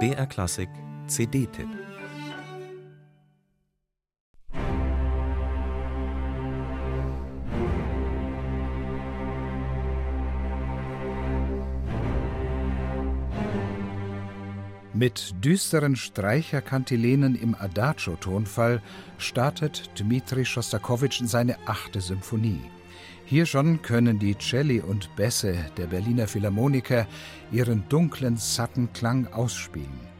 BR Klassik CD-Tipp Mit düsteren Streicherkantilenen im Adagio-Tonfall startet Dmitri Schostakowitsch in seine achte Symphonie. Hier schon können die Celli und Bässe der Berliner Philharmoniker ihren dunklen, satten Klang ausspielen.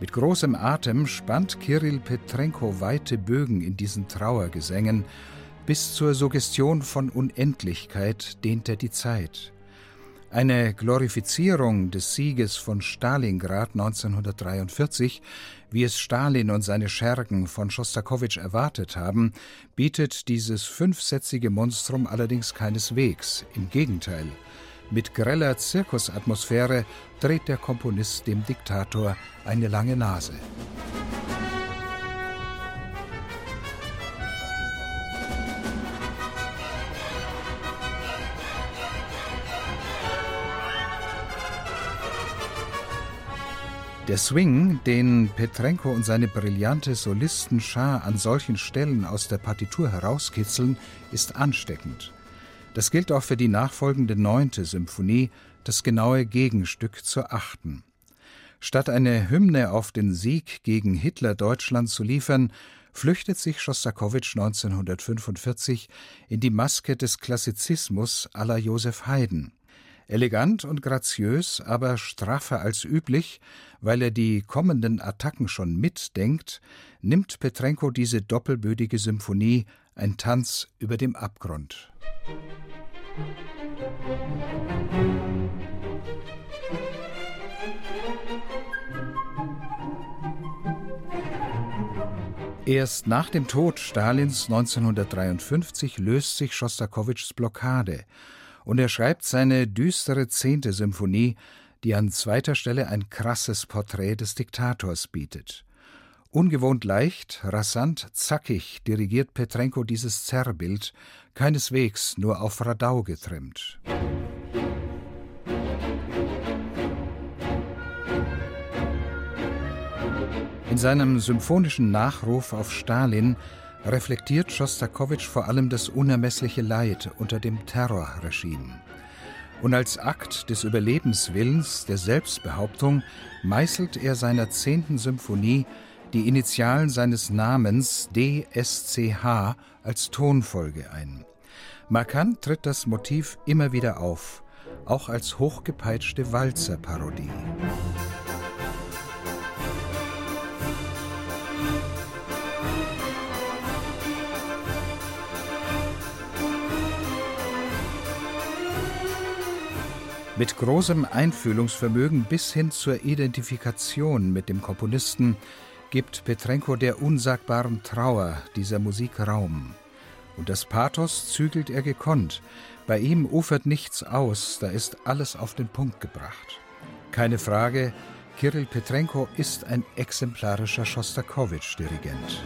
Mit großem Atem spannt Kirill Petrenko weite Bögen in diesen Trauergesängen. Bis zur Suggestion von Unendlichkeit dehnt er die Zeit. Eine Glorifizierung des Sieges von Stalingrad 1943, wie es Stalin und seine Schergen von Schostakowitsch erwartet haben, bietet dieses fünfsätzige Monstrum allerdings keineswegs. Im Gegenteil. Mit greller Zirkusatmosphäre dreht der Komponist dem Diktator eine lange Nase. Der Swing, den Petrenko und seine brillante Solistenschar an solchen Stellen aus der Partitur herauskitzeln, ist ansteckend. Das gilt auch für die nachfolgende neunte Symphonie, das genaue Gegenstück zur achten. Statt eine Hymne auf den Sieg gegen Hitler-Deutschland zu liefern, flüchtet sich Schostakowitsch 1945 in die Maske des Klassizismus aller Joseph Haydn. Elegant und graziös, aber straffer als üblich, weil er die kommenden Attacken schon mitdenkt, nimmt Petrenko diese doppelbödige Symphonie ein Tanz über dem Abgrund. Erst nach dem Tod Stalins 1953 löst sich Schostakowitschs Blockade und er schreibt seine düstere zehnte Symphonie, die an zweiter Stelle ein krasses Porträt des Diktators bietet. Ungewohnt leicht, rasant, zackig dirigiert Petrenko dieses Zerrbild, keineswegs nur auf Radau getrimmt. In seinem symphonischen Nachruf auf Stalin reflektiert Schostakowitsch vor allem das unermessliche Leid unter dem Terrorregime. Und als Akt des Überlebenswillens, der Selbstbehauptung, meißelt er seiner zehnten Symphonie die Initialen seines Namens DSCH als Tonfolge ein. Markant tritt das Motiv immer wieder auf, auch als hochgepeitschte Walzerparodie. Mit großem Einfühlungsvermögen bis hin zur Identifikation mit dem Komponisten gibt Petrenko der unsagbaren Trauer dieser Musik Raum. Und das Pathos zügelt er gekonnt. Bei ihm ufert nichts aus, da ist alles auf den Punkt gebracht. Keine Frage, Kirill Petrenko ist ein exemplarischer Schostakowitsch-Dirigent.